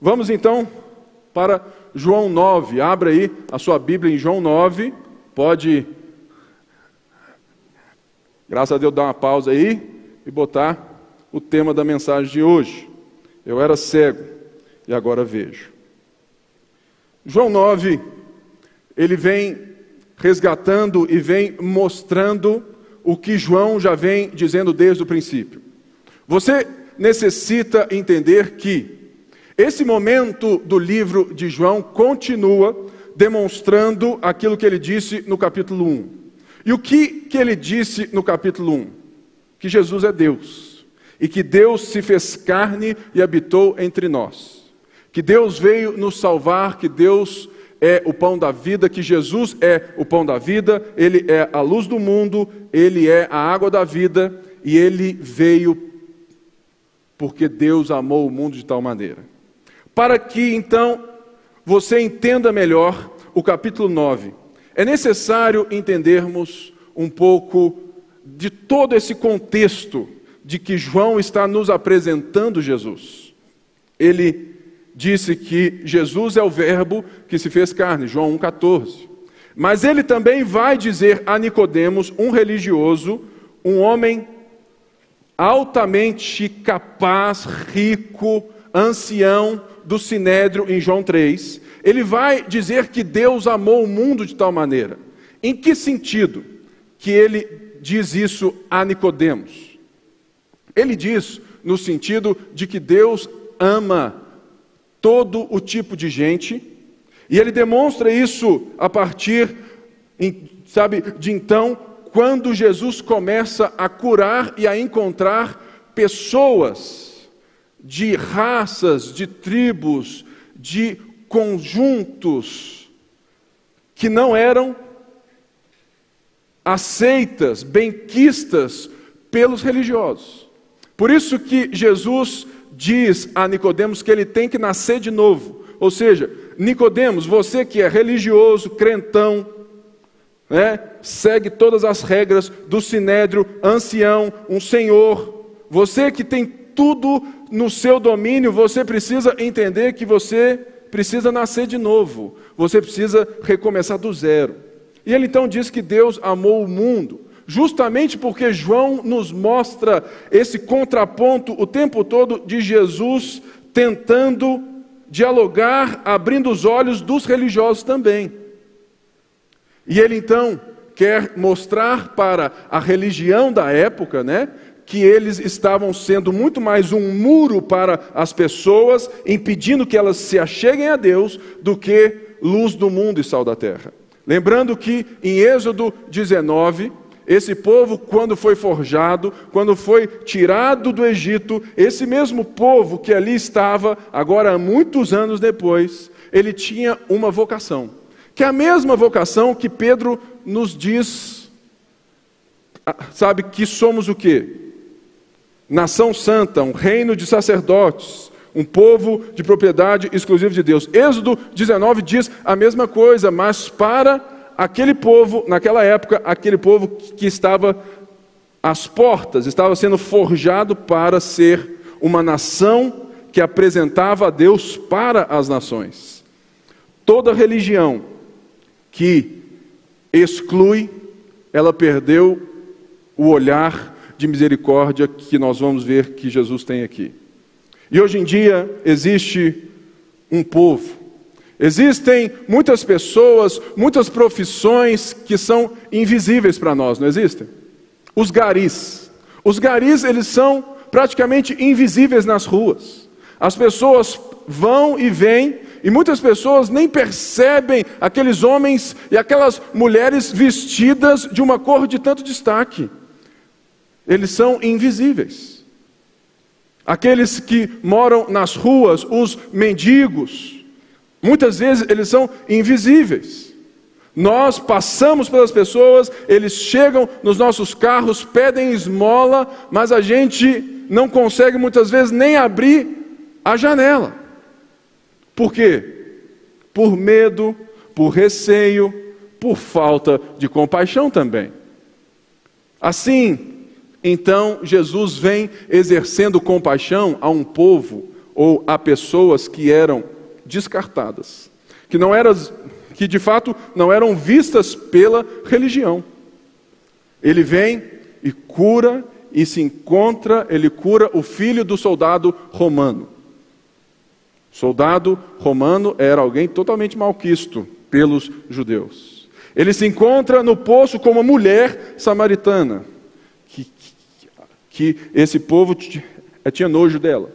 Vamos então para João 9. Abra aí a sua Bíblia em João 9. Pode, graças a Deus, dar uma pausa aí e botar o tema da mensagem de hoje. Eu era cego e agora vejo. João 9, ele vem resgatando e vem mostrando o que João já vem dizendo desde o princípio. Você necessita entender que esse momento do livro de João continua demonstrando aquilo que ele disse no capítulo 1. E o que, que ele disse no capítulo 1? Que Jesus é Deus e que Deus se fez carne e habitou entre nós. Que Deus veio nos salvar, que Deus é o pão da vida, que Jesus é o pão da vida, ele é a luz do mundo, ele é a água da vida e ele veio porque Deus amou o mundo de tal maneira. Para que então você entenda melhor o capítulo 9, é necessário entendermos um pouco de todo esse contexto de que João está nos apresentando Jesus. Ele disse que Jesus é o Verbo que se fez carne, João 1,14. Mas ele também vai dizer a Nicodemos, um religioso, um homem altamente capaz, rico, ancião do Sinédrio em João 3, ele vai dizer que Deus amou o mundo de tal maneira. Em que sentido que ele diz isso a Nicodemos? Ele diz no sentido de que Deus ama todo o tipo de gente, e ele demonstra isso a partir, sabe, de então, quando Jesus começa a curar e a encontrar pessoas de raças, de tribos, de conjuntos que não eram aceitas, benquistas pelos religiosos. Por isso que Jesus diz a Nicodemos que ele tem que nascer de novo. Ou seja, Nicodemos, você que é religioso, crentão, né, segue todas as regras do sinédrio, ancião, um senhor, você que tem tudo no seu domínio, você precisa entender que você precisa nascer de novo. Você precisa recomeçar do zero. E ele então diz que Deus amou o mundo justamente porque João nos mostra esse contraponto o tempo todo de Jesus tentando dialogar, abrindo os olhos dos religiosos também. E ele então quer mostrar para a religião da época, né, que eles estavam sendo muito mais um muro para as pessoas, impedindo que elas se acheguem a Deus, do que luz do mundo e sal da terra. Lembrando que em Êxodo 19, esse povo, quando foi forjado, quando foi tirado do Egito, esse mesmo povo que ali estava, agora muitos anos depois, ele tinha uma vocação, que é a mesma vocação que Pedro nos diz, ah, sabe, que somos o quê? Nação santa, um reino de sacerdotes, um povo de propriedade exclusiva de Deus. Êxodo 19 diz a mesma coisa, mas para aquele povo, naquela época, aquele povo que estava às portas, estava sendo forjado para ser uma nação que apresentava a Deus para as nações. Toda religião que exclui, ela perdeu o olhar de misericórdia que nós vamos ver que Jesus tem aqui. E hoje em dia existe um povo Existem muitas pessoas, muitas profissões que são invisíveis para nós, não existem? Os garis. Os garis, eles são praticamente invisíveis nas ruas. As pessoas vão e vêm e muitas pessoas nem percebem aqueles homens e aquelas mulheres vestidas de uma cor de tanto destaque. Eles são invisíveis. Aqueles que moram nas ruas, os mendigos, Muitas vezes eles são invisíveis. Nós passamos pelas pessoas, eles chegam nos nossos carros, pedem esmola, mas a gente não consegue muitas vezes nem abrir a janela. Por quê? Por medo, por receio, por falta de compaixão também. Assim, então, Jesus vem exercendo compaixão a um povo ou a pessoas que eram descartadas, que não eram, que de fato não eram vistas pela religião. Ele vem e cura e se encontra, ele cura o filho do soldado romano. Soldado romano era alguém totalmente malquisto pelos judeus. Ele se encontra no poço com uma mulher samaritana, que, esse povo tinha nojo dela.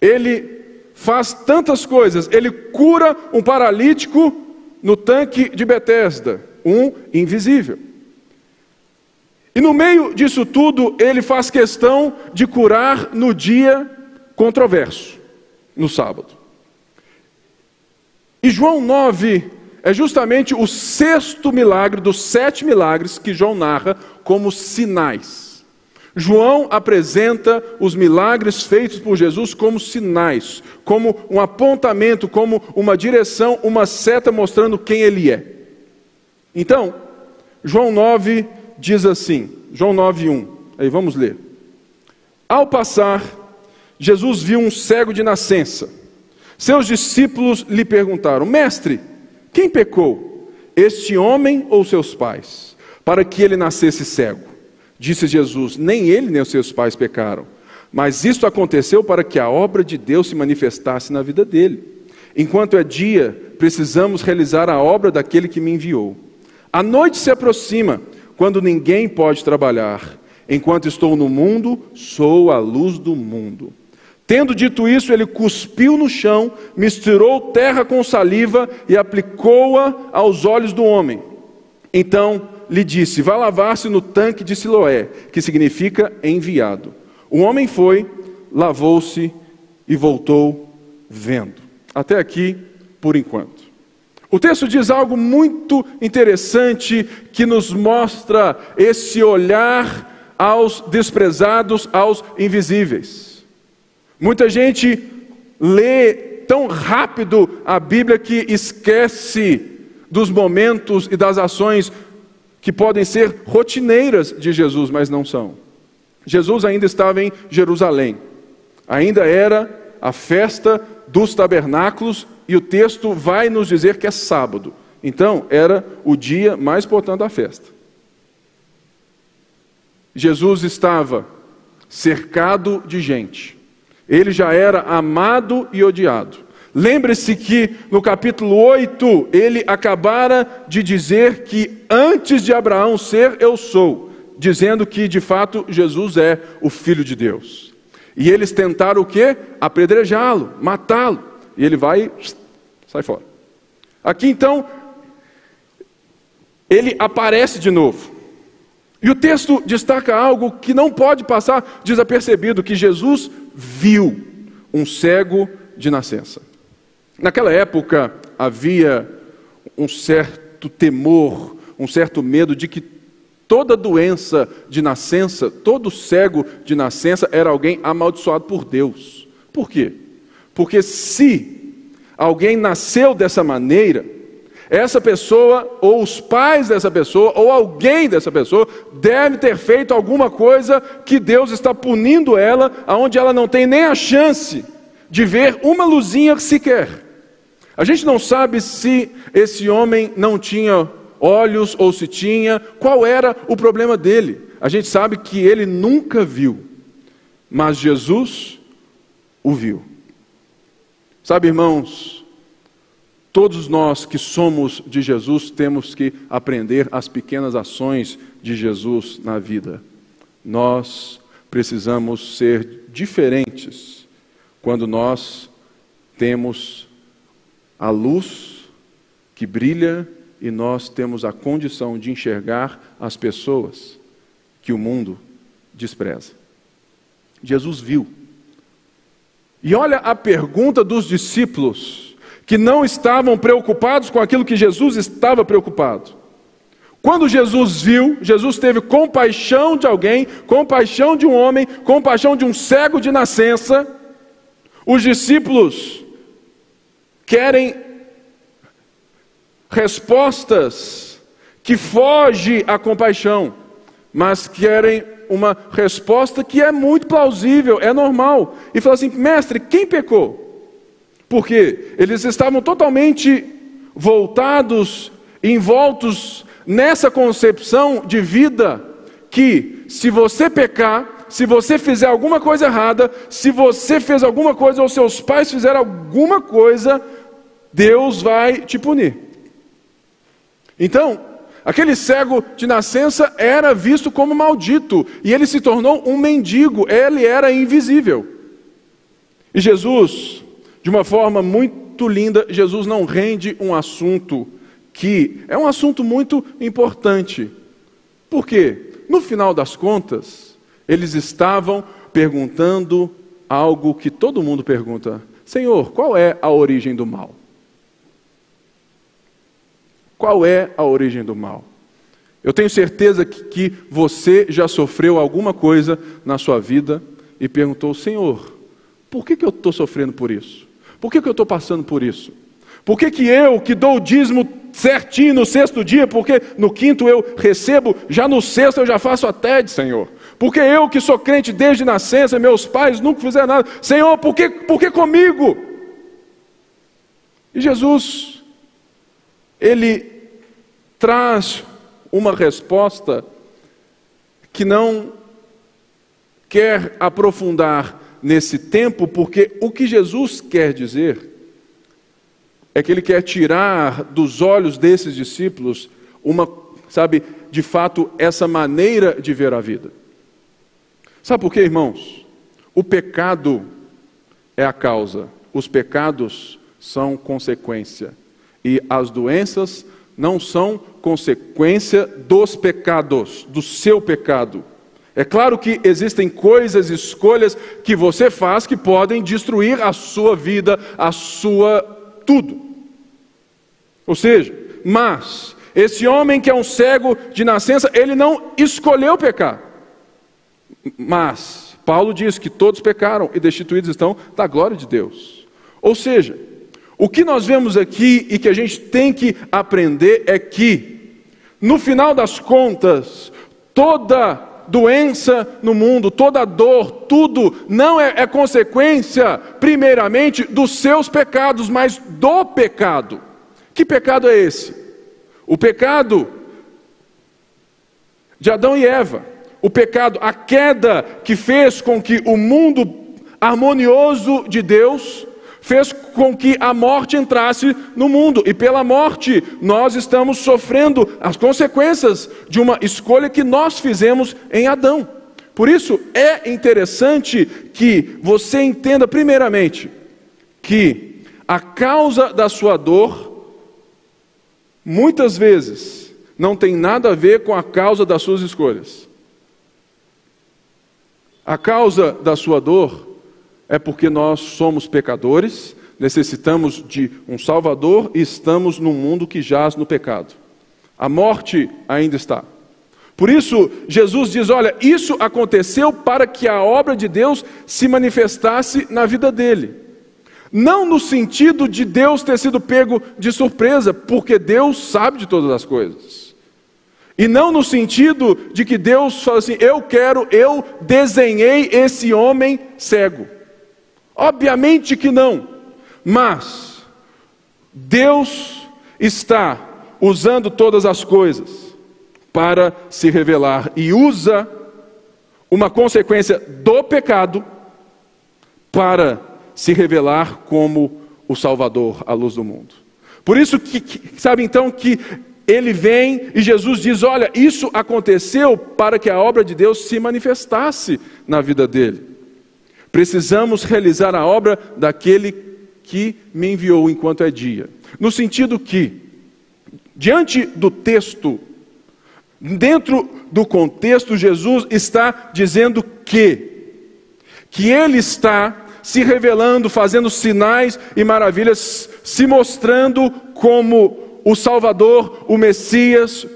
Ele faz tantas coisas, ele cura um paralítico no tanque de Betesda, um invisível. E no meio disso tudo, ele faz questão de curar no dia controverso, no sábado. E João 9 é justamente o sexto milagre dos sete milagres que João narra como sinais. João apresenta os milagres feitos por Jesus como sinais, como um apontamento, como uma direção, uma seta mostrando quem ele é. Então, João 9 diz assim, João 9:1. Aí vamos ler. Ao passar, Jesus viu um cego de nascença. Seus discípulos lhe perguntaram: Mestre, quem pecou, este homem ou seus pais, para que ele nascesse cego? Disse Jesus: Nem ele nem os seus pais pecaram, mas isto aconteceu para que a obra de Deus se manifestasse na vida dele. Enquanto é dia, precisamos realizar a obra daquele que me enviou. A noite se aproxima quando ninguém pode trabalhar. Enquanto estou no mundo, sou a luz do mundo. Tendo dito isso, ele cuspiu no chão, misturou terra com saliva e aplicou-a aos olhos do homem. Então lhe disse: Vá lavar-se no tanque de Siloé, que significa enviado. O homem foi, lavou-se e voltou vendo. Até aqui, por enquanto. O texto diz algo muito interessante que nos mostra esse olhar aos desprezados, aos invisíveis. Muita gente lê tão rápido a Bíblia que esquece dos momentos e das ações que podem ser rotineiras de Jesus, mas não são. Jesus ainda estava em Jerusalém, ainda era a festa dos tabernáculos e o texto vai nos dizer que é sábado. Então, era o dia mais importante da festa. Jesus estava cercado de gente. Ele já era amado e odiado. Lembre-se que no capítulo 8 ele acabara de dizer que antes de Abraão ser, eu sou, dizendo que de fato Jesus é o Filho de Deus. E eles tentaram o quê? Apedrejá-lo, matá-lo. E ele vai e sai fora. Aqui então, ele aparece de novo. E o texto destaca algo que não pode passar desapercebido: que Jesus viu um cego de nascença. Naquela época havia um certo temor, um certo medo de que toda doença de nascença, todo cego de nascença era alguém amaldiçoado por Deus. Por quê? Porque se alguém nasceu dessa maneira, essa pessoa, ou os pais dessa pessoa, ou alguém dessa pessoa, deve ter feito alguma coisa que Deus está punindo ela, aonde ela não tem nem a chance de ver uma luzinha sequer. A gente não sabe se esse homem não tinha olhos ou se tinha, qual era o problema dele. A gente sabe que ele nunca viu, mas Jesus o viu. Sabe, irmãos, todos nós que somos de Jesus temos que aprender as pequenas ações de Jesus na vida. Nós precisamos ser diferentes quando nós temos a luz que brilha e nós temos a condição de enxergar as pessoas que o mundo despreza. Jesus viu e olha a pergunta dos discípulos, que não estavam preocupados com aquilo que Jesus estava preocupado. Quando Jesus viu, Jesus teve compaixão de alguém, compaixão de um homem, compaixão de um cego de nascença. Os discípulos querem respostas que fogem à compaixão, mas querem uma resposta que é muito plausível, é normal. E fala assim: mestre, quem pecou? Porque eles estavam totalmente voltados, envoltos nessa concepção de vida que se você pecar, se você fizer alguma coisa errada, se você fez alguma coisa ou seus pais fizeram alguma coisa, Deus vai te punir. Então, aquele cego de nascença era visto como maldito e ele se tornou um mendigo, ele era invisível. E Jesus, de uma forma muito linda, Jesus não rende um assunto que é um assunto muito importante. Por quê? No final das contas, eles estavam perguntando algo que todo mundo pergunta: Senhor, qual é a origem do mal? Qual é a origem do mal? Eu tenho certeza que, que você já sofreu alguma coisa na sua vida e perguntou: Senhor, por que, que eu estou sofrendo por isso? Por que, que eu estou passando por isso? Por que, que eu, que dou o dízimo certinho no sexto dia, porque no quinto eu recebo, já no sexto eu já faço a TED, Senhor? Porque eu, que sou crente desde nascença, meus pais nunca fizeram nada, Senhor, por que, por que comigo? E Jesus, Ele traz uma resposta que não quer aprofundar nesse tempo, porque o que Jesus quer dizer é que ele quer tirar dos olhos desses discípulos uma, sabe, de fato, essa maneira de ver a vida. Sabe por quê, irmãos? O pecado é a causa, os pecados são consequência, e as doenças não são consequência dos pecados, do seu pecado. É claro que existem coisas, escolhas que você faz que podem destruir a sua vida, a sua tudo. Ou seja, mas esse homem que é um cego de nascença, ele não escolheu pecar. Mas Paulo diz que todos pecaram e destituídos estão da glória de Deus. Ou seja, o que nós vemos aqui e que a gente tem que aprender é que, no final das contas, toda doença no mundo, toda dor, tudo não é, é consequência, primeiramente, dos seus pecados, mas do pecado. Que pecado é esse? O pecado de Adão e Eva. O pecado, a queda que fez com que o mundo harmonioso de Deus fez com que a morte entrasse no mundo, e pela morte nós estamos sofrendo as consequências de uma escolha que nós fizemos em Adão. Por isso é interessante que você entenda, primeiramente, que a causa da sua dor muitas vezes não tem nada a ver com a causa das suas escolhas. A causa da sua dor é porque nós somos pecadores, necessitamos de um Salvador e estamos num mundo que jaz no pecado. A morte ainda está. Por isso, Jesus diz: Olha, isso aconteceu para que a obra de Deus se manifestasse na vida dele. Não no sentido de Deus ter sido pego de surpresa, porque Deus sabe de todas as coisas. E não no sentido de que Deus fala assim: eu quero, eu desenhei esse homem cego. Obviamente que não, mas Deus está usando todas as coisas para se revelar e usa uma consequência do pecado para se revelar como o Salvador, a luz do mundo. Por isso que, que sabe então que ele vem e Jesus diz: Olha, isso aconteceu para que a obra de Deus se manifestasse na vida dele. Precisamos realizar a obra daquele que me enviou enquanto é dia. No sentido que, diante do texto, dentro do contexto, Jesus está dizendo que, que ele está se revelando, fazendo sinais e maravilhas, se mostrando como o Salvador, o Messias,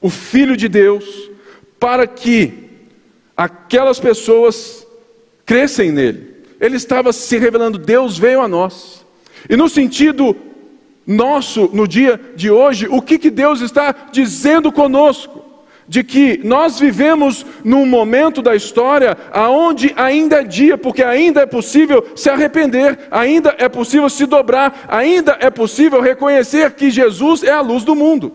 o Filho de Deus, para que aquelas pessoas crescem nele. Ele estava se revelando, Deus veio a nós. E no sentido nosso, no dia de hoje, o que, que Deus está dizendo conosco? de que nós vivemos num momento da história aonde ainda é dia, porque ainda é possível se arrepender, ainda é possível se dobrar, ainda é possível reconhecer que Jesus é a luz do mundo.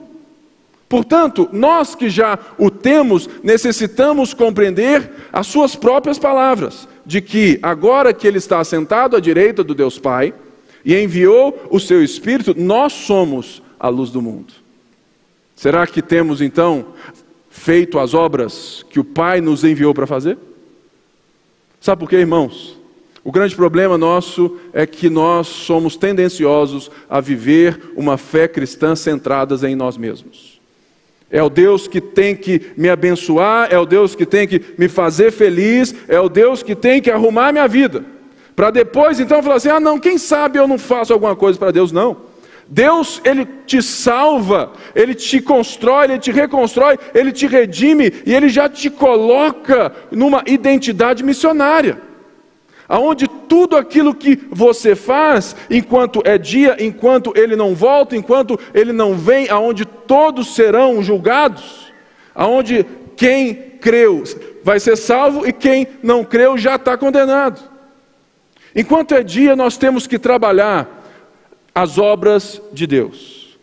Portanto, nós que já o temos, necessitamos compreender as suas próprias palavras, de que agora que ele está sentado à direita do Deus Pai e enviou o seu Espírito, nós somos a luz do mundo. Será que temos então feito as obras que o Pai nos enviou para fazer? Sabe por quê, irmãos? O grande problema nosso é que nós somos tendenciosos a viver uma fé cristã centradas em nós mesmos. É o Deus que tem que me abençoar, é o Deus que tem que me fazer feliz, é o Deus que tem que arrumar minha vida. Para depois então falar assim: ah, não, quem sabe eu não faço alguma coisa para Deus, não. Deus, Ele te salva, Ele te constrói, Ele te reconstrói, Ele te redime e Ele já te coloca numa identidade missionária. Aonde tudo aquilo que você faz, enquanto é dia, enquanto ele não volta, enquanto ele não vem, aonde todos serão julgados, aonde quem creu vai ser salvo e quem não creu já está condenado. Enquanto é dia, nós temos que trabalhar as obras de Deus.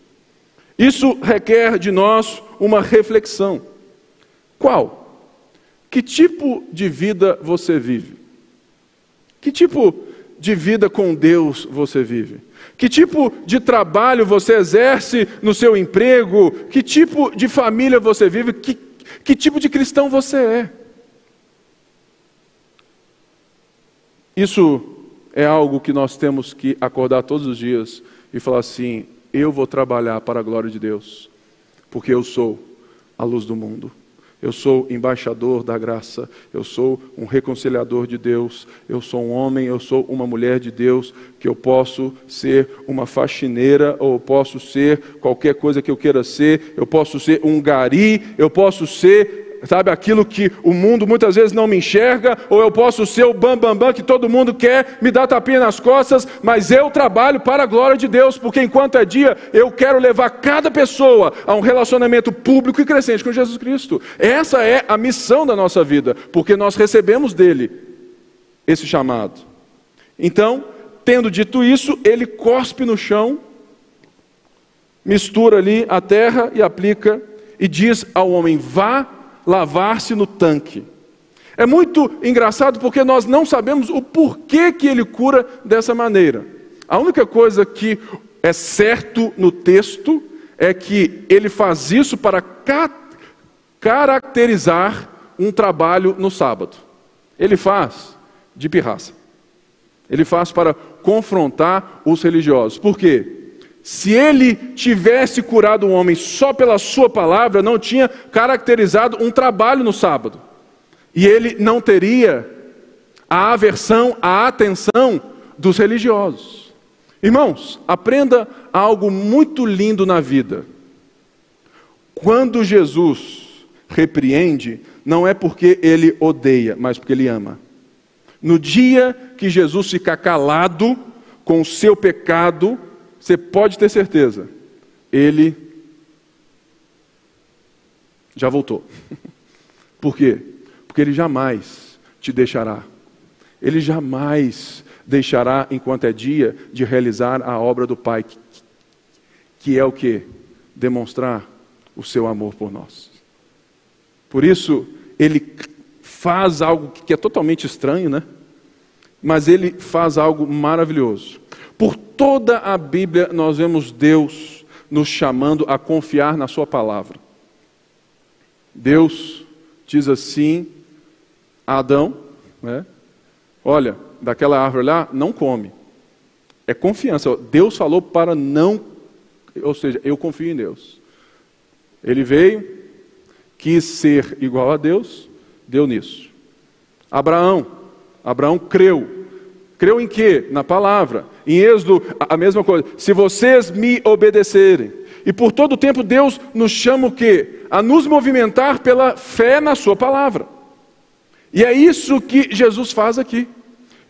Isso requer de nós uma reflexão. Qual? Que tipo de vida você vive? Que tipo de vida com Deus você vive? Que tipo de trabalho você exerce no seu emprego? Que tipo de família você vive? Que, que tipo de cristão você é? Isso é algo que nós temos que acordar todos os dias e falar assim: eu vou trabalhar para a glória de Deus, porque eu sou a luz do mundo. Eu sou embaixador da graça, eu sou um reconciliador de Deus, eu sou um homem, eu sou uma mulher de Deus, que eu posso ser uma faxineira, ou posso ser qualquer coisa que eu queira ser, eu posso ser um gari, eu posso ser sabe, aquilo que o mundo muitas vezes não me enxerga, ou eu posso ser o bambambam bam, bam, que todo mundo quer, me dar tapinha nas costas, mas eu trabalho para a glória de Deus, porque enquanto é dia, eu quero levar cada pessoa a um relacionamento público e crescente com Jesus Cristo. Essa é a missão da nossa vida, porque nós recebemos dele esse chamado. Então, tendo dito isso, ele cospe no chão, mistura ali a terra e aplica, e diz ao homem: vá lavar-se no tanque. É muito engraçado porque nós não sabemos o porquê que ele cura dessa maneira. A única coisa que é certo no texto é que ele faz isso para ca caracterizar um trabalho no sábado. Ele faz de pirraça. Ele faz para confrontar os religiosos. Por quê? Se ele tivesse curado um homem só pela sua palavra, não tinha caracterizado um trabalho no sábado. E ele não teria a aversão, a atenção dos religiosos. Irmãos, aprenda algo muito lindo na vida. Quando Jesus repreende, não é porque ele odeia, mas porque ele ama. No dia que Jesus fica calado com o seu pecado, você pode ter certeza, ele já voltou. Por quê? Porque ele jamais te deixará. Ele jamais deixará, enquanto é dia, de realizar a obra do Pai, que, é o que? Demonstrar o seu amor por nós. Por isso, ele faz algo que é totalmente estranho, né? Mas ele faz algo maravilhoso. Toda a Bíblia, nós vemos Deus nos chamando a confiar na Sua palavra. Deus diz assim a Adão: né? Olha, daquela árvore lá, não come. É confiança. Deus falou para não. Ou seja, eu confio em Deus. Ele veio, quis ser igual a Deus, deu nisso. Abraão, Abraão creu. Creu em quê? Na palavra. Em Êxodo, a mesma coisa. Se vocês me obedecerem. E por todo o tempo Deus nos chama o quê? A nos movimentar pela fé na sua palavra. E é isso que Jesus faz aqui.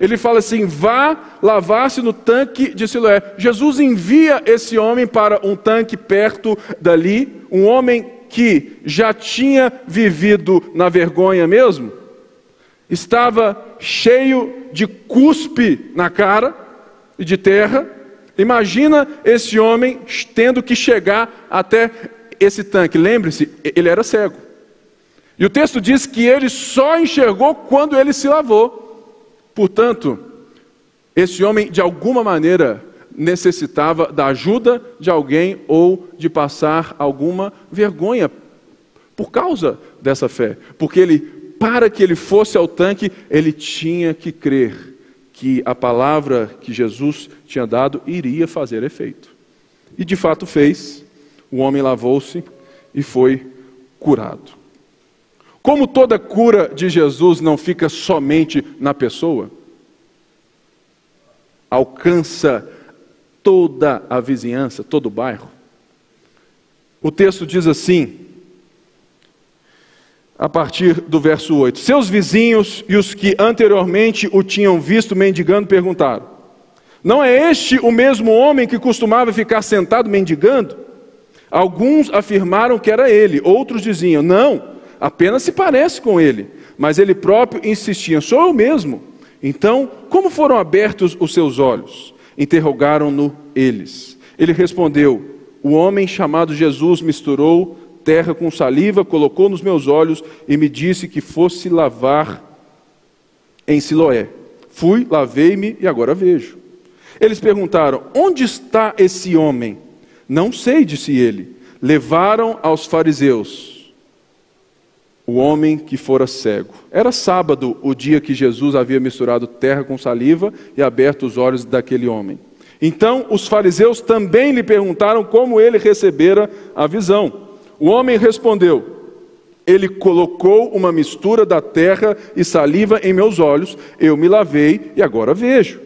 Ele fala assim: vá lavar-se no tanque de Siloé. Jesus envia esse homem para um tanque perto dali, um homem que já tinha vivido na vergonha mesmo, estava cheio de cuspe na cara e de terra. Imagina esse homem tendo que chegar até esse tanque. Lembre-se, ele era cego. E o texto diz que ele só enxergou quando ele se lavou. Portanto, esse homem, de alguma maneira, necessitava da ajuda de alguém ou de passar alguma vergonha por causa dessa fé. Porque ele, para que ele fosse ao tanque, ele tinha que crer que a palavra que Jesus tinha dado iria fazer efeito. E de fato fez. O homem lavou-se e foi curado. Como toda cura de Jesus não fica somente na pessoa, alcança toda a vizinhança, todo o bairro. O texto diz assim, a partir do verso 8: Seus vizinhos e os que anteriormente o tinham visto mendigando perguntaram: Não é este o mesmo homem que costumava ficar sentado mendigando? Alguns afirmaram que era ele, outros diziam: Não, apenas se parece com ele. Mas ele próprio insistia: Sou eu mesmo. Então, como foram abertos os seus olhos? Interrogaram-no eles. Ele respondeu: O homem chamado Jesus misturou terra com saliva, colocou nos meus olhos e me disse que fosse lavar em Siloé. Fui, lavei-me e agora vejo. Eles perguntaram: Onde está esse homem? Não sei, disse ele. Levaram aos fariseus o homem que fora cego. Era sábado o dia que Jesus havia misturado terra com saliva e aberto os olhos daquele homem. Então os fariseus também lhe perguntaram como ele recebera a visão. O homem respondeu: Ele colocou uma mistura da terra e saliva em meus olhos, eu me lavei e agora vejo.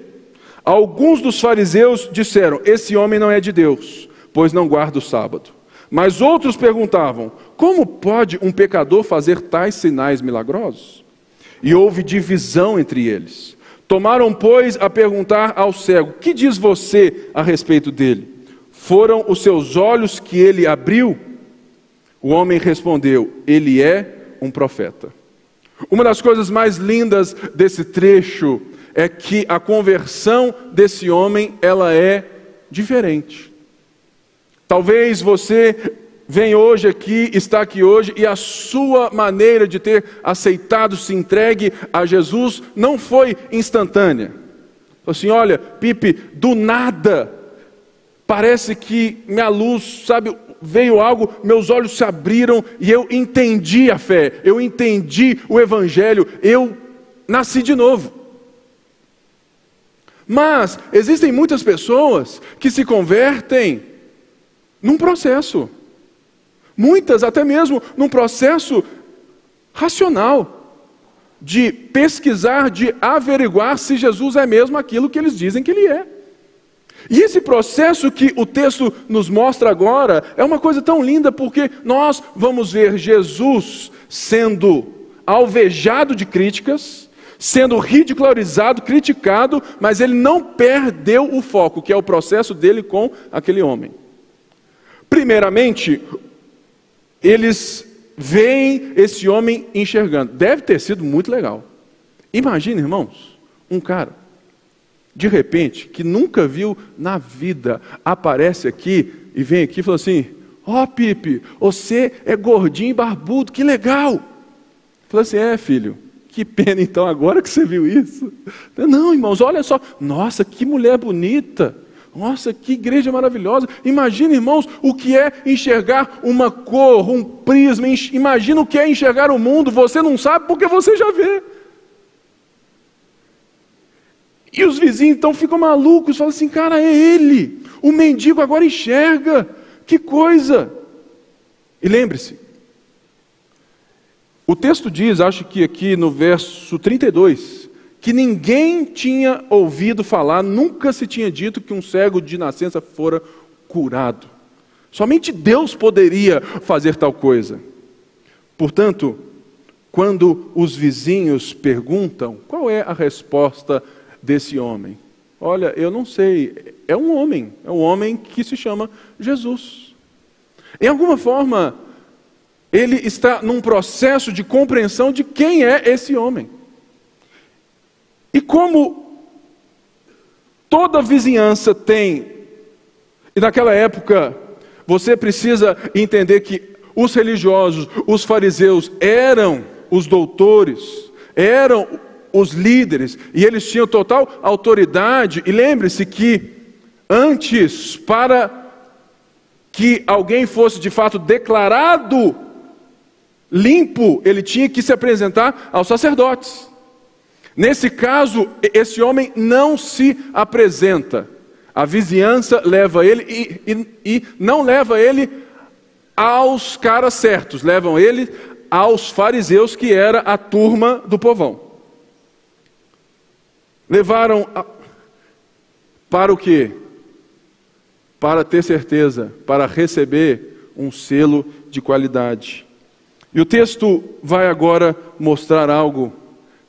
Alguns dos fariseus disseram: Esse homem não é de Deus, pois não guarda o sábado. Mas outros perguntavam: Como pode um pecador fazer tais sinais milagrosos? E houve divisão entre eles. Tomaram, pois, a perguntar ao cego: Que diz você a respeito dele? Foram os seus olhos que ele abriu? O homem respondeu: Ele é um profeta. Uma das coisas mais lindas desse trecho é que a conversão desse homem, ela é diferente. Talvez você venha hoje aqui, está aqui hoje, e a sua maneira de ter aceitado, se entregue a Jesus, não foi instantânea. Assim, olha, Pipe, do nada, parece que minha luz, sabe, veio algo, meus olhos se abriram e eu entendi a fé, eu entendi o Evangelho, eu nasci de novo. Mas existem muitas pessoas que se convertem num processo. Muitas até mesmo num processo racional de pesquisar, de averiguar se Jesus é mesmo aquilo que eles dizem que ele é. E esse processo que o texto nos mostra agora é uma coisa tão linda porque nós vamos ver Jesus sendo alvejado de críticas, sendo ridicularizado, criticado, mas ele não perdeu o foco, que é o processo dele com aquele homem. Primeiramente, eles veem esse homem enxergando. Deve ter sido muito legal. Imagina, irmãos, um cara, de repente, que nunca viu na vida, aparece aqui e vem aqui e fala assim: Ó oh, Pipe, você é gordinho e barbudo, que legal. Fala assim: É, filho, que pena então agora que você viu isso. Não, irmãos, olha só, nossa, que mulher bonita. Nossa, que igreja maravilhosa. Imagina, irmãos, o que é enxergar uma cor, um prisma. Imagina o que é enxergar o mundo. Você não sabe porque você já vê. E os vizinhos então ficam malucos, falam assim: cara, é ele. O mendigo agora enxerga. Que coisa. E lembre-se, o texto diz, acho que aqui no verso 32, que ninguém tinha ouvido falar, nunca se tinha dito que um cego de nascença fora curado. Somente Deus poderia fazer tal coisa. Portanto, quando os vizinhos perguntam, qual é a resposta desse homem? Olha, eu não sei, é um homem, é um homem que se chama Jesus. Em alguma forma, ele está num processo de compreensão de quem é esse homem. E como toda vizinhança tem, e naquela época você precisa entender que os religiosos, os fariseus, eram os doutores, eram os líderes, e eles tinham total autoridade. E lembre-se que antes, para que alguém fosse de fato declarado limpo, ele tinha que se apresentar aos sacerdotes. Nesse caso, esse homem não se apresenta. A vizinhança leva ele e, e, e não leva ele aos caras certos, levam ele aos fariseus, que era a turma do povão. Levaram a... para o quê? Para ter certeza, para receber um selo de qualidade. E o texto vai agora mostrar algo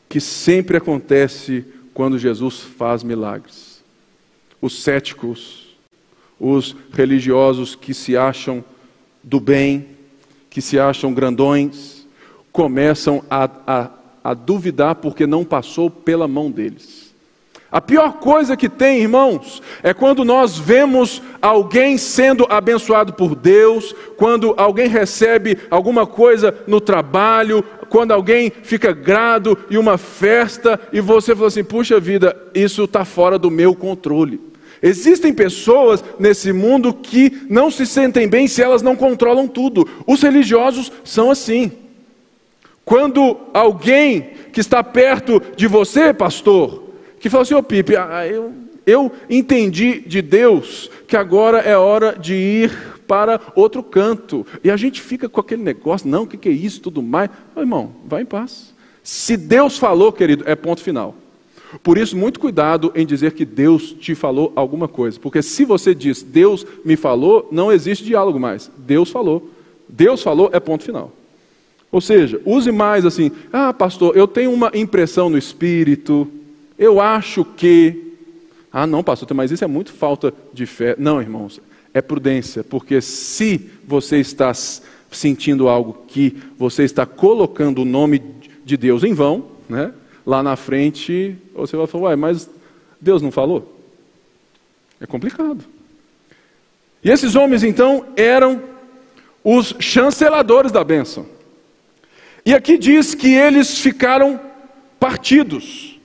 que sempre acontece quando Jesus faz milagres. Os céticos, os religiosos que se acham do bem, que se acham grandões, começam a, a, a duvidar porque não passou pela mão deles. A pior coisa que tem, irmãos, é quando nós vemos alguém sendo abençoado por Deus, quando alguém recebe alguma coisa no trabalho, quando alguém fica grado e uma festa e você fala assim: puxa vida, isso está fora do meu controle. Existem pessoas nesse mundo que não se sentem bem se elas não controlam tudo. Os religiosos são assim. Quando alguém que está perto de você, pastor, que falou assim: Ô Pipe, ah, eu, eu entendi de Deus que agora é hora de ir para outro canto. E a gente fica com aquele negócio: não, o que, que é isso, tudo mais. Ô, irmão, vai em paz. Se Deus falou, querido, é ponto final. Por isso, muito cuidado em dizer que Deus te falou alguma coisa. Porque se você diz Deus me falou, não existe diálogo mais. Deus falou. Deus falou é ponto final. Ou seja, use mais assim, ah, pastor, eu tenho uma impressão no espírito, eu acho que. Ah, não, pastor, mas isso é muito falta de fé. Não, irmãos, é prudência, porque se você está sentindo algo que você está colocando o nome de Deus em vão, né? lá na frente você vai falar, ué, mas Deus não falou? É complicado. E esses homens então eram os chanceladores da bênção. E aqui diz que eles ficaram partidos.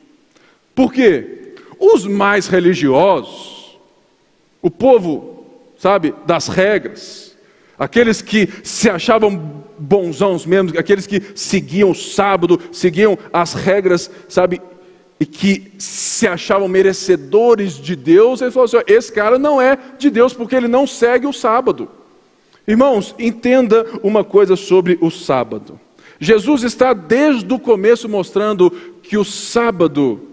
Por quê? Os mais religiosos, o povo, sabe, das regras, aqueles que se achavam bonzãos mesmo, aqueles que seguiam o sábado, seguiam as regras, sabe, e que se achavam merecedores de Deus, ele falou assim: esse cara não é de Deus porque ele não segue o sábado. Irmãos, entenda uma coisa sobre o sábado. Jesus está desde o começo mostrando que o sábado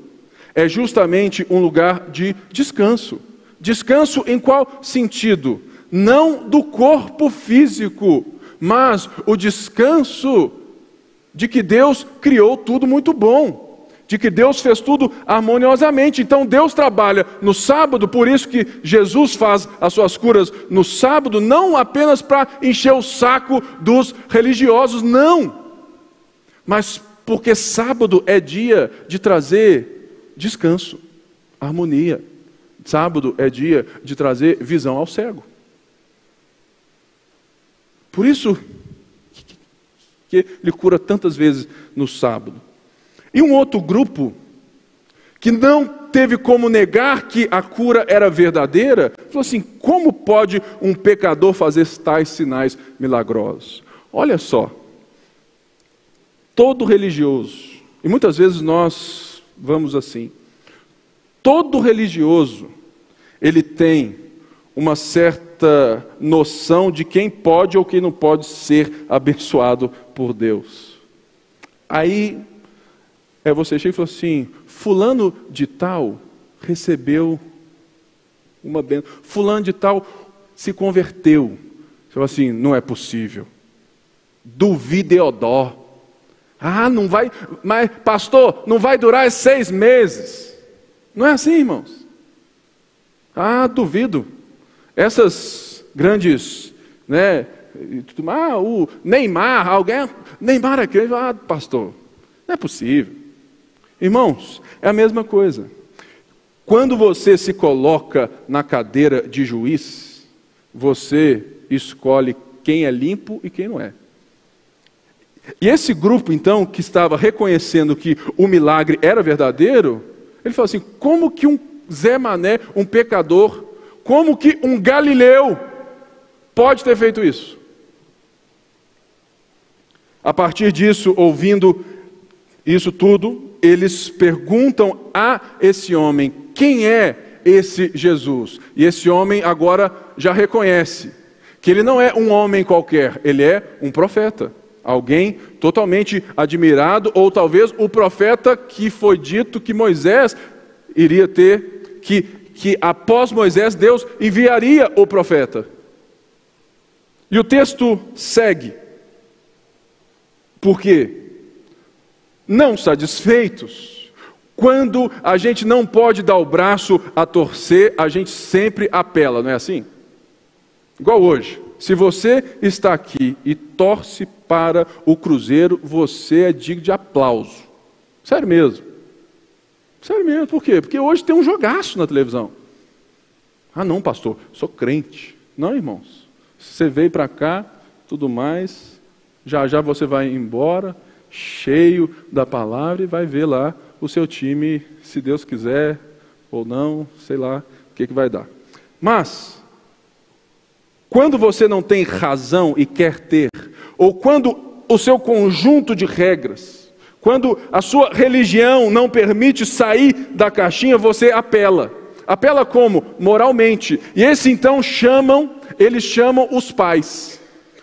é justamente um lugar de descanso. Descanso em qual sentido? Não do corpo físico, mas o descanso de que Deus criou tudo muito bom, de que Deus fez tudo harmoniosamente. Então Deus trabalha no sábado, por isso que Jesus faz as suas curas no sábado, não apenas para encher o saco dos religiosos, não, mas porque sábado é dia de trazer descanso, harmonia. Sábado é dia de trazer visão ao cego. Por isso que ele cura tantas vezes no sábado. E um outro grupo que não teve como negar que a cura era verdadeira, falou assim: como pode um pecador fazer tais sinais milagrosos? Olha só, todo religioso, e muitas vezes nós vamos assim. Todo religioso, ele tem uma certa noção de quem pode ou quem não pode ser abençoado por Deus. Aí é você chega e fala assim: Fulano de Tal recebeu uma bênção, Fulano de Tal se converteu. Você fala assim: não é possível. Duvideodó ah, não vai, mas pastor, não vai durar seis meses. Não é assim, irmãos. Ah, duvido. Essas grandes né, Ah, o Neymar, alguém. Neymar é crente. Ah, pastor, não é possível. Irmãos, é a mesma coisa. Quando você se coloca na cadeira de juiz, você escolhe quem é limpo e quem não é. E esse grupo, então, que estava reconhecendo que o milagre era verdadeiro, ele falou assim: como que um Zé Mané, um pecador, como que um galileu pode ter feito isso? A partir disso, ouvindo isso tudo, eles perguntam a esse homem: quem é esse Jesus? E esse homem agora já reconhece que ele não é um homem qualquer, ele é um profeta. Alguém totalmente admirado, ou talvez o profeta que foi dito que Moisés iria ter, que, que após Moisés Deus enviaria o profeta. E o texto segue. Por quê? Não satisfeitos, quando a gente não pode dar o braço a torcer, a gente sempre apela, não é assim? Igual hoje. Se você está aqui e torce para o Cruzeiro, você é digno de aplauso. Sério mesmo. Sério mesmo, por quê? Porque hoje tem um jogaço na televisão. Ah, não, pastor, sou crente. Não, irmãos. Você veio para cá, tudo mais, já já você vai embora, cheio da palavra, e vai ver lá o seu time, se Deus quiser ou não, sei lá o que, que vai dar. Mas, quando você não tem razão e quer ter, ou quando o seu conjunto de regras, quando a sua religião não permite sair da caixinha, você apela. Apela como? Moralmente. E esse então chamam, eles chamam os pais.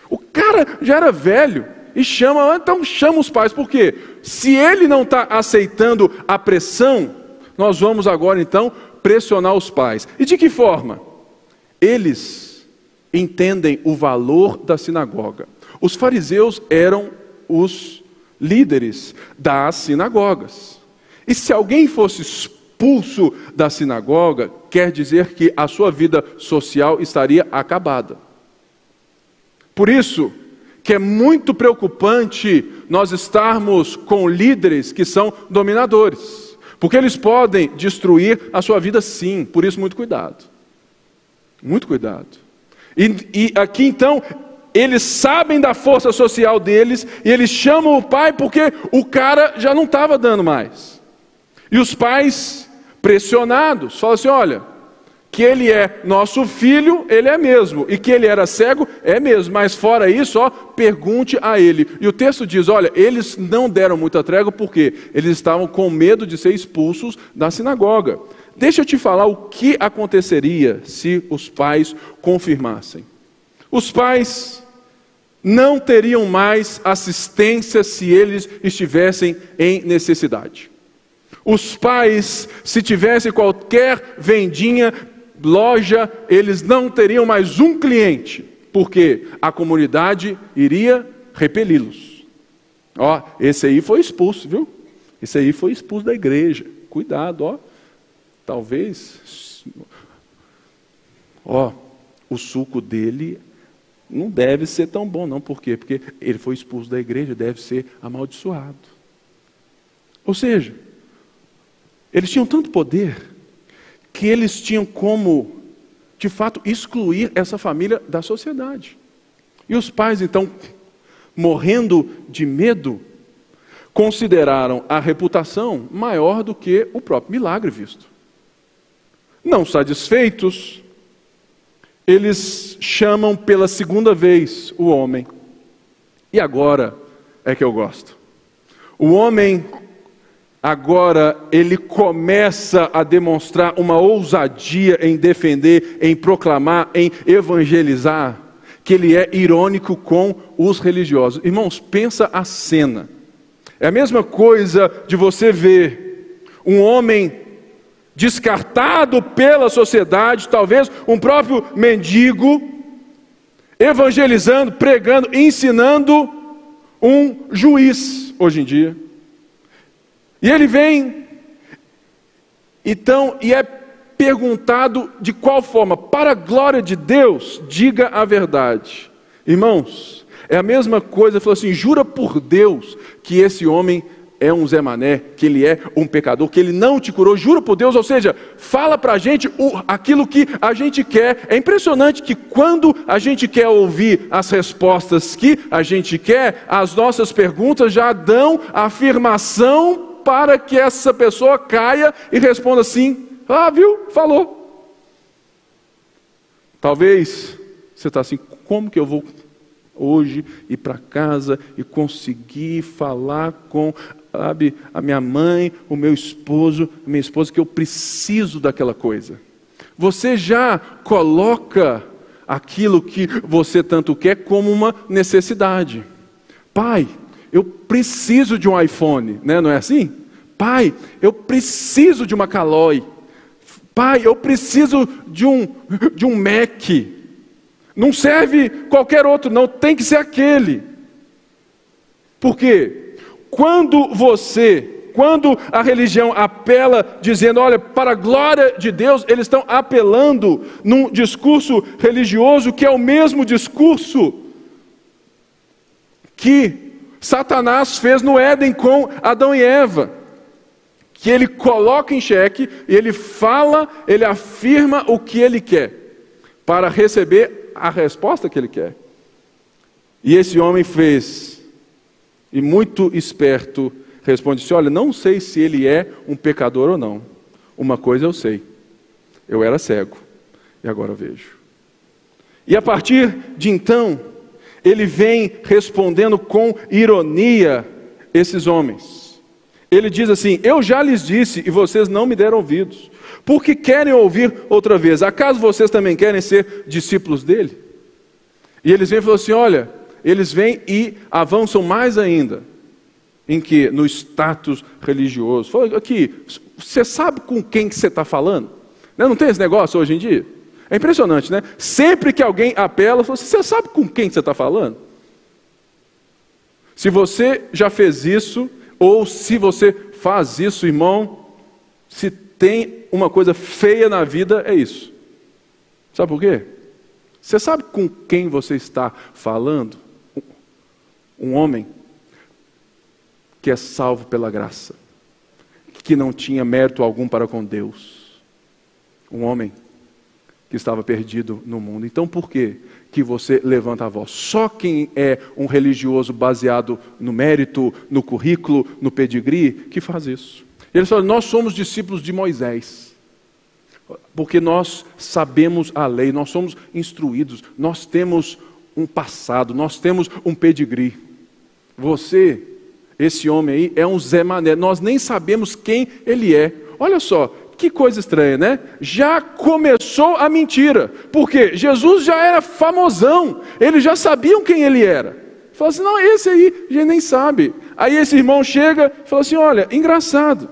O cara já era velho e chama, então chama os pais. Por quê? Se ele não está aceitando a pressão, nós vamos agora então pressionar os pais. E de que forma? Eles entendem o valor da sinagoga. Os fariseus eram os líderes das sinagogas. E se alguém fosse expulso da sinagoga, quer dizer que a sua vida social estaria acabada. Por isso, que é muito preocupante nós estarmos com líderes que são dominadores, porque eles podem destruir a sua vida sim, por isso muito cuidado. Muito cuidado. E, e aqui então, eles sabem da força social deles e eles chamam o pai porque o cara já não estava dando mais. E os pais, pressionados, falam assim: olha, que ele é nosso filho, ele é mesmo, e que ele era cego, é mesmo, mas fora isso, ó, pergunte a ele. E o texto diz: olha, eles não deram muita trégua porque eles estavam com medo de ser expulsos da sinagoga. Deixa eu te falar o que aconteceria se os pais confirmassem. Os pais não teriam mais assistência se eles estivessem em necessidade. Os pais, se tivessem qualquer vendinha, loja, eles não teriam mais um cliente, porque a comunidade iria repeli-los. Ó, esse aí foi expulso, viu? Esse aí foi expulso da igreja. Cuidado, ó. Talvez, ó, o suco dele não deve ser tão bom, não. Por quê? Porque ele foi expulso da igreja, deve ser amaldiçoado. Ou seja, eles tinham tanto poder que eles tinham como, de fato, excluir essa família da sociedade. E os pais, então, morrendo de medo, consideraram a reputação maior do que o próprio milagre visto. Não satisfeitos, eles chamam pela segunda vez o homem. E agora é que eu gosto. O homem, agora, ele começa a demonstrar uma ousadia em defender, em proclamar, em evangelizar, que ele é irônico com os religiosos. Irmãos, pensa a cena. É a mesma coisa de você ver um homem descartado pela sociedade, talvez um próprio mendigo, evangelizando, pregando, ensinando um juiz hoje em dia. E ele vem, então, e é perguntado de qual forma, para a glória de Deus, diga a verdade. Irmãos, é a mesma coisa, falou assim: jura por Deus que esse homem é um Zé Mané, que ele é um pecador, que ele não te curou, juro por Deus, ou seja, fala para a gente o, aquilo que a gente quer. É impressionante que quando a gente quer ouvir as respostas que a gente quer, as nossas perguntas já dão afirmação para que essa pessoa caia e responda assim: ah, viu? Falou. Talvez você está assim, como que eu vou hoje ir para casa e conseguir falar com sabe, a minha mãe, o meu esposo, a minha esposa, que eu preciso daquela coisa. Você já coloca aquilo que você tanto quer como uma necessidade. Pai, eu preciso de um iPhone, né? não é assim? Pai, eu preciso de uma Caloi. Pai, eu preciso de um, de um Mac. Não serve qualquer outro, não, tem que ser aquele. Por quê? Quando você, quando a religião apela dizendo, olha, para a glória de Deus, eles estão apelando num discurso religioso que é o mesmo discurso que Satanás fez no Éden com Adão e Eva. Que ele coloca em xeque ele fala, ele afirma o que ele quer, para receber a resposta que ele quer. E esse homem fez e muito esperto responde assim: Olha, não sei se ele é um pecador ou não. Uma coisa eu sei: eu era cego e agora vejo. E a partir de então, ele vem respondendo com ironia esses homens. Ele diz assim: Eu já lhes disse e vocês não me deram ouvidos. Porque querem ouvir outra vez? Acaso vocês também querem ser discípulos dele? E eles vêm e falam assim: Olha, eles vêm e avançam mais ainda. Em que? No status religioso. Fala aqui, você sabe com quem que você está falando? Né, não tem esse negócio hoje em dia? É impressionante, né? Sempre que alguém apela, assim, você sabe com quem que você está falando? Se você já fez isso, ou se você faz isso, irmão, se tem uma coisa feia na vida, é isso. Sabe por quê? Você sabe com quem você está falando? Um homem que é salvo pela graça, que não tinha mérito algum para com Deus. Um homem que estava perdido no mundo. Então por que que você levanta a voz? Só quem é um religioso baseado no mérito, no currículo, no pedigree, que faz isso. Eles falam: "Nós somos discípulos de Moisés". Porque nós sabemos a lei, nós somos instruídos, nós temos um passado, nós temos um pedigree. Você, esse homem aí, é um Zé Mané. Nós nem sabemos quem ele é. Olha só, que coisa estranha, né? Já começou a mentira. Porque Jesus já era famosão. Eles já sabiam quem ele era. Fala assim: não, esse aí a gente nem sabe. Aí esse irmão chega e fala assim: olha, engraçado.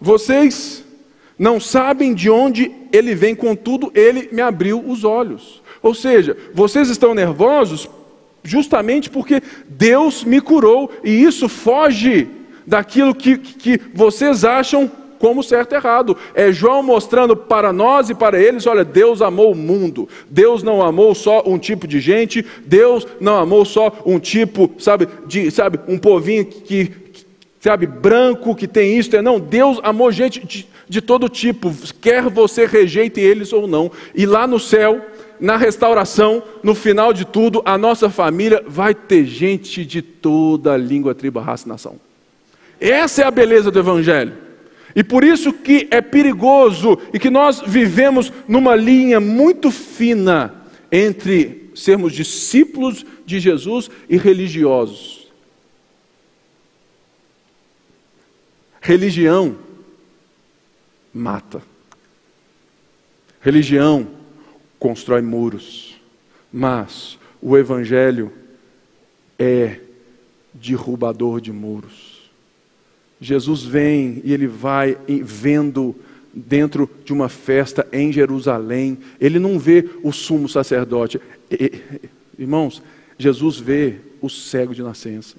Vocês não sabem de onde ele vem, contudo, ele me abriu os olhos. Ou seja, vocês estão nervosos justamente porque Deus me curou, e isso foge daquilo que, que vocês acham como certo e errado. É João mostrando para nós e para eles: olha, Deus amou o mundo. Deus não amou só um tipo de gente. Deus não amou só um tipo, sabe, de, sabe, um povinho que, que sabe, branco que tem isso. Não, Deus amou gente de, de todo tipo, quer você rejeite eles ou não. E lá no céu na restauração, no final de tudo, a nossa família vai ter gente de toda língua, tribo, raça e nação. Essa é a beleza do Evangelho. E por isso que é perigoso e que nós vivemos numa linha muito fina entre sermos discípulos de Jesus e religiosos. Religião mata. Religião constrói muros, mas o Evangelho é derrubador de muros. Jesus vem e ele vai vendo dentro de uma festa em Jerusalém, ele não vê o sumo sacerdote. Irmãos, Jesus vê o cego de nascença.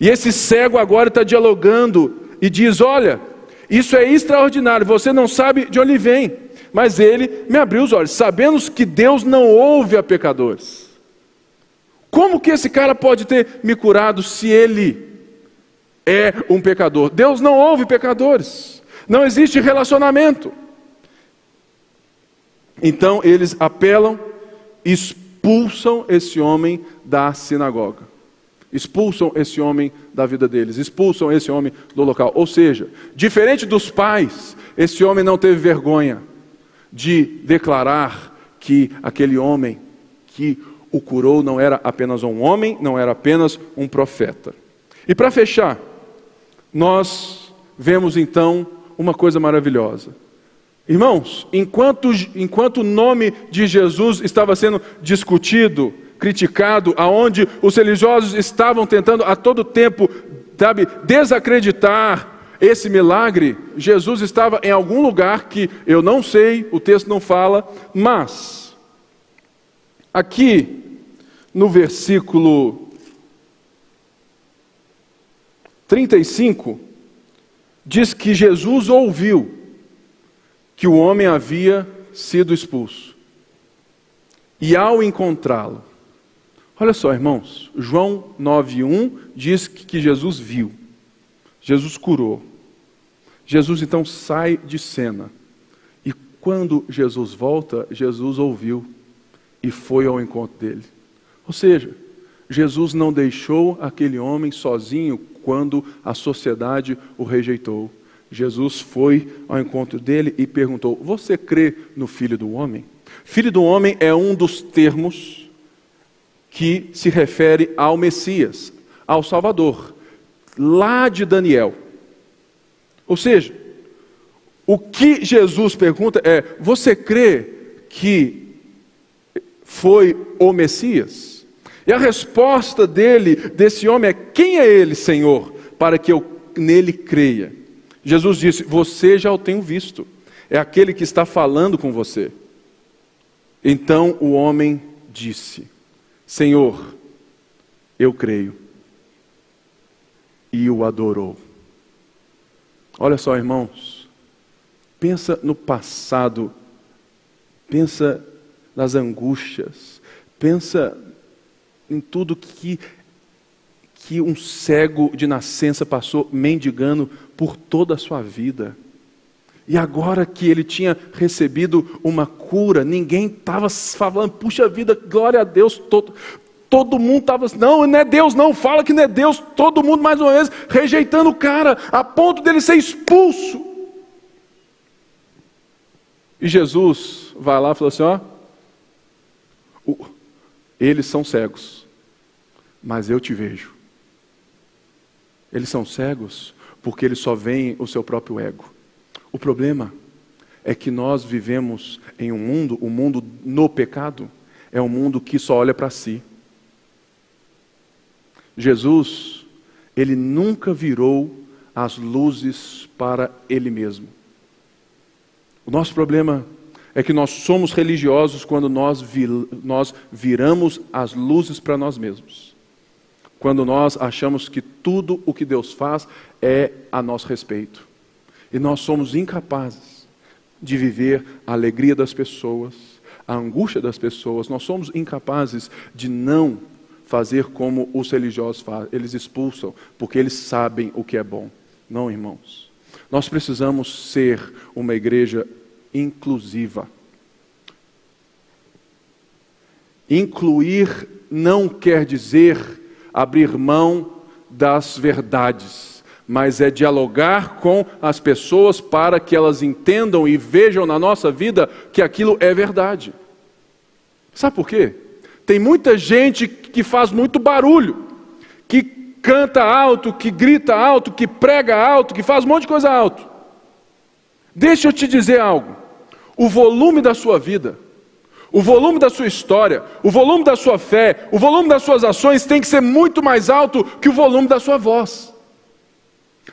E esse cego agora está dialogando e diz: Olha, isso é extraordinário, você não sabe de onde vem mas ele me abriu os olhos, sabendo que Deus não ouve a pecadores. Como que esse cara pode ter me curado se ele é um pecador? Deus não ouve pecadores. Não existe relacionamento. Então eles apelam, expulsam esse homem da sinagoga. Expulsam esse homem da vida deles, expulsam esse homem do local. Ou seja, diferente dos pais, esse homem não teve vergonha de declarar que aquele homem que o curou não era apenas um homem, não era apenas um profeta. E para fechar, nós vemos então uma coisa maravilhosa. Irmãos, enquanto, enquanto o nome de Jesus estava sendo discutido, criticado, aonde os religiosos estavam tentando a todo tempo, sabe, desacreditar esse milagre, Jesus estava em algum lugar que eu não sei, o texto não fala, mas aqui no versículo 35 diz que Jesus ouviu que o homem havia sido expulso. E ao encontrá-lo, olha só, irmãos, João 9:1 diz que Jesus viu. Jesus curou. Jesus então sai de cena. E quando Jesus volta, Jesus ouviu e foi ao encontro dele. Ou seja, Jesus não deixou aquele homem sozinho quando a sociedade o rejeitou. Jesus foi ao encontro dele e perguntou: Você crê no Filho do Homem? Filho do Homem é um dos termos que se refere ao Messias, ao Salvador, lá de Daniel. Ou seja, o que Jesus pergunta é: Você crê que foi o Messias? E a resposta dele, desse homem, é: Quem é ele, Senhor, para que eu nele creia? Jesus disse: Você já o tenho visto, é aquele que está falando com você. Então o homem disse: Senhor, eu creio. E o adorou. Olha só, irmãos, pensa no passado, pensa nas angústias, pensa em tudo que que um cego de nascença passou mendigando por toda a sua vida. E agora que ele tinha recebido uma cura, ninguém estava falando, puxa vida, glória a Deus, todo, mundo estava assim, não, não é Deus, não, fala que não é Deus, todo mundo mais uma vez rejeitando o cara, a ponto dele ser expulso. E Jesus vai lá e falou assim: ó, eles são cegos, mas eu te vejo. Eles são cegos porque eles só veem o seu próprio ego. O problema é que nós vivemos em um mundo, o um mundo no pecado, é um mundo que só olha para si. Jesus, ele nunca virou as luzes para ele mesmo. O nosso problema é que nós somos religiosos quando nós, nós viramos as luzes para nós mesmos quando nós achamos que tudo o que Deus faz é a nosso respeito. E nós somos incapazes de viver a alegria das pessoas, a angústia das pessoas, nós somos incapazes de não fazer como os religiosos fazem. Eles expulsam porque eles sabem o que é bom. Não, irmãos. Nós precisamos ser uma igreja inclusiva. Incluir não quer dizer abrir mão das verdades, mas é dialogar com as pessoas para que elas entendam e vejam na nossa vida que aquilo é verdade. Sabe por quê? Tem muita gente que faz muito barulho, que canta alto, que grita alto, que prega alto, que faz um monte de coisa alto. Deixa eu te dizer algo. O volume da sua vida o volume da sua história, o volume da sua fé, o volume das suas ações tem que ser muito mais alto que o volume da sua voz.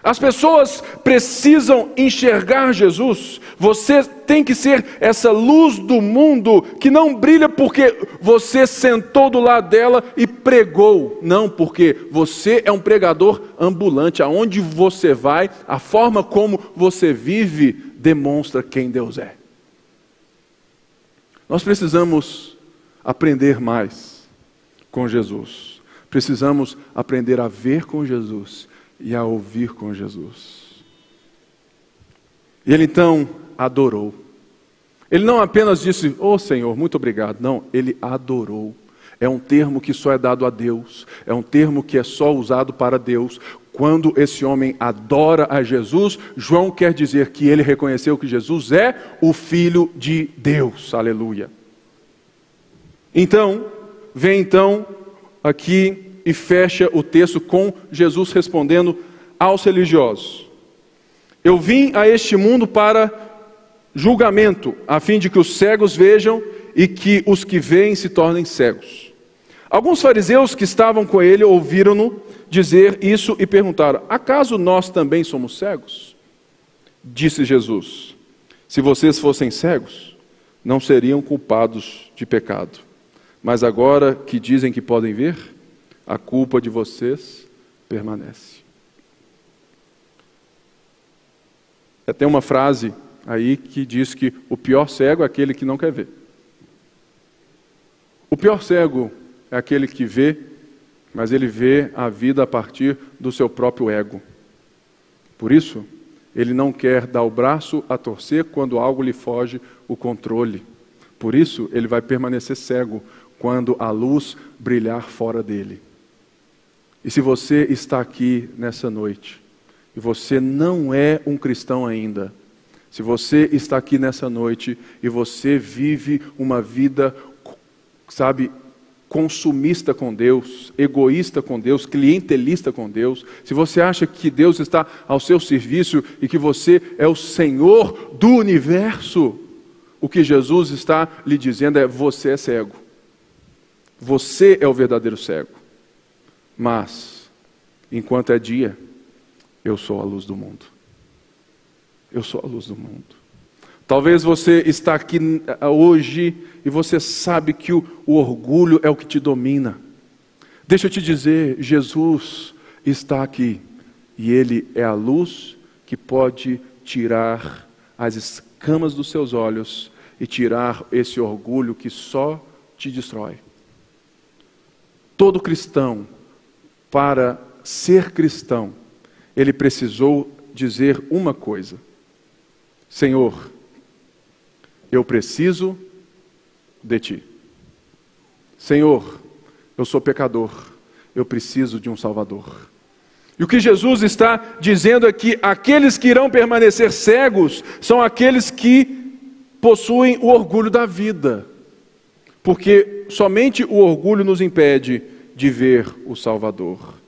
As pessoas precisam enxergar Jesus. Você tem que ser essa luz do mundo que não brilha porque você sentou do lado dela e pregou. Não, porque você é um pregador ambulante. Aonde você vai, a forma como você vive demonstra quem Deus é. Nós precisamos aprender mais com Jesus. Precisamos aprender a ver com Jesus e a ouvir com Jesus. E ele então adorou. Ele não apenas disse, oh Senhor, muito obrigado. Não, ele adorou. É um termo que só é dado a Deus, é um termo que é só usado para Deus. Quando esse homem adora a Jesus, João quer dizer que ele reconheceu que Jesus é o Filho de Deus. Aleluia. Então, vem então aqui e fecha o texto com Jesus respondendo aos religiosos: Eu vim a este mundo para julgamento, a fim de que os cegos vejam e que os que veem se tornem cegos. Alguns fariseus que estavam com ele ouviram-no dizer isso e perguntaram: Acaso nós também somos cegos? Disse Jesus: Se vocês fossem cegos, não seriam culpados de pecado. Mas agora que dizem que podem ver, a culpa de vocês permanece. É, tem uma frase aí que diz que o pior cego é aquele que não quer ver. O pior cego é aquele que vê, mas ele vê a vida a partir do seu próprio ego. Por isso, ele não quer dar o braço a torcer quando algo lhe foge o controle. Por isso, ele vai permanecer cego quando a luz brilhar fora dele. E se você está aqui nessa noite e você não é um cristão ainda, se você está aqui nessa noite e você vive uma vida, sabe, consumista com Deus, egoísta com Deus, clientelista com Deus, se você acha que Deus está ao seu serviço e que você é o Senhor do universo, o que Jesus está lhe dizendo é: você é cego. Você é o verdadeiro cego. Mas, enquanto é dia, eu sou a luz do mundo. Eu sou a luz do mundo. Talvez você está aqui eh, hoje e você sabe que o, o orgulho é o que te domina. Deixa eu te dizer, Jesus está aqui e Ele é a luz que pode tirar as escamas dos seus olhos e tirar esse orgulho que só te destrói. Todo cristão, para ser cristão, ele precisou dizer uma coisa: Senhor, eu preciso de ti. Senhor, eu sou pecador, eu preciso de um Salvador. E o que Jesus está dizendo é que aqueles que irão permanecer cegos são aqueles que possuem o orgulho da vida, porque somente o orgulho nos impede de ver o Salvador.